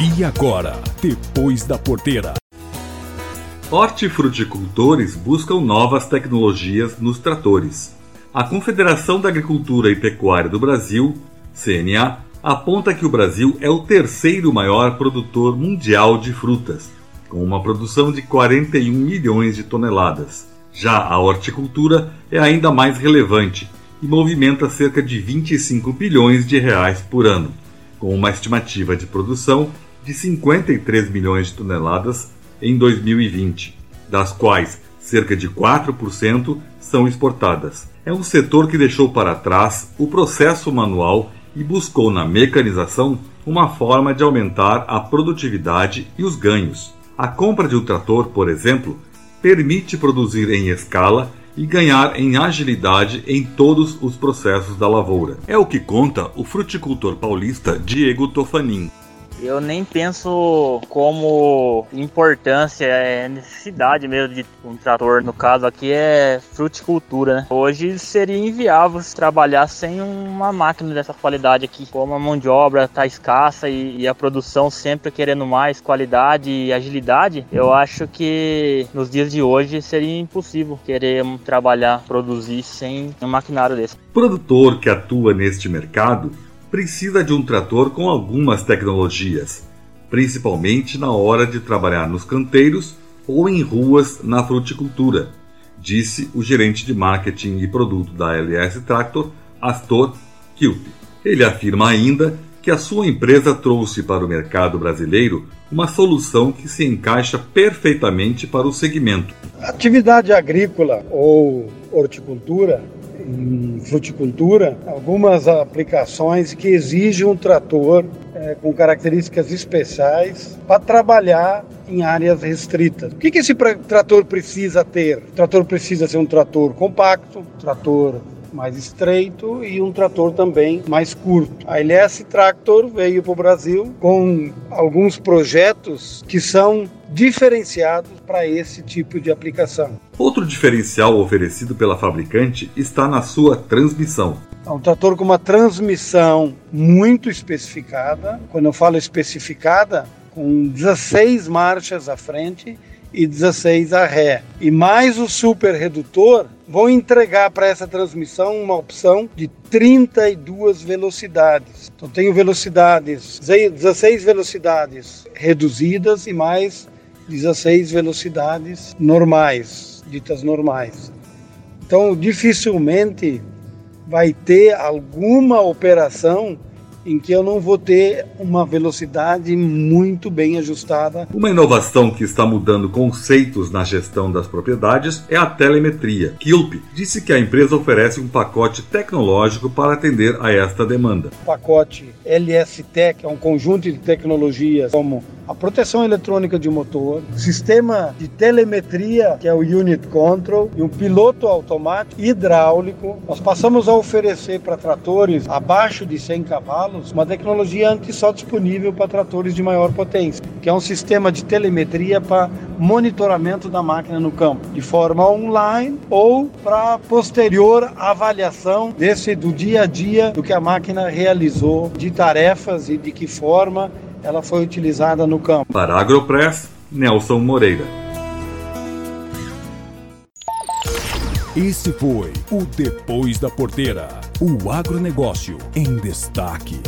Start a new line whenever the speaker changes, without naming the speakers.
E agora, depois da porteira.
Hortifruticultores buscam novas tecnologias nos tratores. A Confederação da Agricultura e Pecuária do Brasil, CNA, aponta que o Brasil é o terceiro maior produtor mundial de frutas, com uma produção de 41 milhões de toneladas. Já a horticultura é ainda mais relevante e movimenta cerca de 25 bilhões de reais por ano, com uma estimativa de produção de 53 milhões de toneladas em 2020, das quais cerca de 4% são exportadas. É um setor que deixou para trás o processo manual e buscou na mecanização uma forma de aumentar a produtividade e os ganhos. A compra de um trator, por exemplo, permite produzir em escala e ganhar em agilidade em todos os processos da lavoura. É o que conta o fruticultor paulista Diego Tofanin.
Eu nem penso como importância, é necessidade mesmo de um trator. No caso aqui é fruticultura, né? Hoje seria inviável se trabalhar sem uma máquina dessa qualidade aqui. Como a mão de obra está escassa e, e, a produção sempre querendo mais qualidade e agilidade, eu acho que nos dias de hoje seria impossível querer trabalhar, produzir sem um maquinário desse.
Produtor que atua neste mercado precisa de um trator com algumas tecnologias, principalmente na hora de trabalhar nos canteiros ou em ruas na fruticultura, disse o gerente de marketing e produto da LS Tractor, Astor Kilp. Ele afirma ainda que a sua empresa trouxe para o mercado brasileiro uma solução que se encaixa perfeitamente para o segmento.
Atividade agrícola ou horticultura fruticultura algumas aplicações que exigem um trator é, com características especiais para trabalhar em áreas restritas. O que, que esse trator precisa ter? O trator precisa ser um trator compacto, trator mais estreito e um trator também mais curto. A LS Tractor veio para o Brasil com alguns projetos que são diferenciados para esse tipo de aplicação.
Outro diferencial oferecido pela fabricante está na sua transmissão.
É um trator com uma transmissão muito especificada. Quando eu falo especificada, com 16 marchas à frente e 16 a ré. E mais o super redutor vão entregar para essa transmissão uma opção de 32 velocidades. Então tenho velocidades, 16 velocidades reduzidas e mais 16 velocidades normais, ditas normais. Então dificilmente vai ter alguma operação em que eu não vou ter uma velocidade muito bem ajustada.
Uma inovação que está mudando conceitos na gestão das propriedades é a telemetria. Kilp disse que a empresa oferece um pacote tecnológico para atender a esta demanda.
O pacote LST, que é um conjunto de tecnologias como a proteção eletrônica de motor, sistema de telemetria, que é o Unit Control, e um piloto automático hidráulico. Nós passamos a oferecer para tratores abaixo de 100 cavalos uma tecnologia antes só disponível para tratores de maior potência, que é um sistema de telemetria para monitoramento da máquina no campo, de forma online ou para posterior avaliação desse do dia a dia do que a máquina realizou, de tarefas e de que forma ela foi utilizada no campo.
Para a Agropress, Nelson Moreira.
Esse foi o Depois da Porteira, o agronegócio em destaque.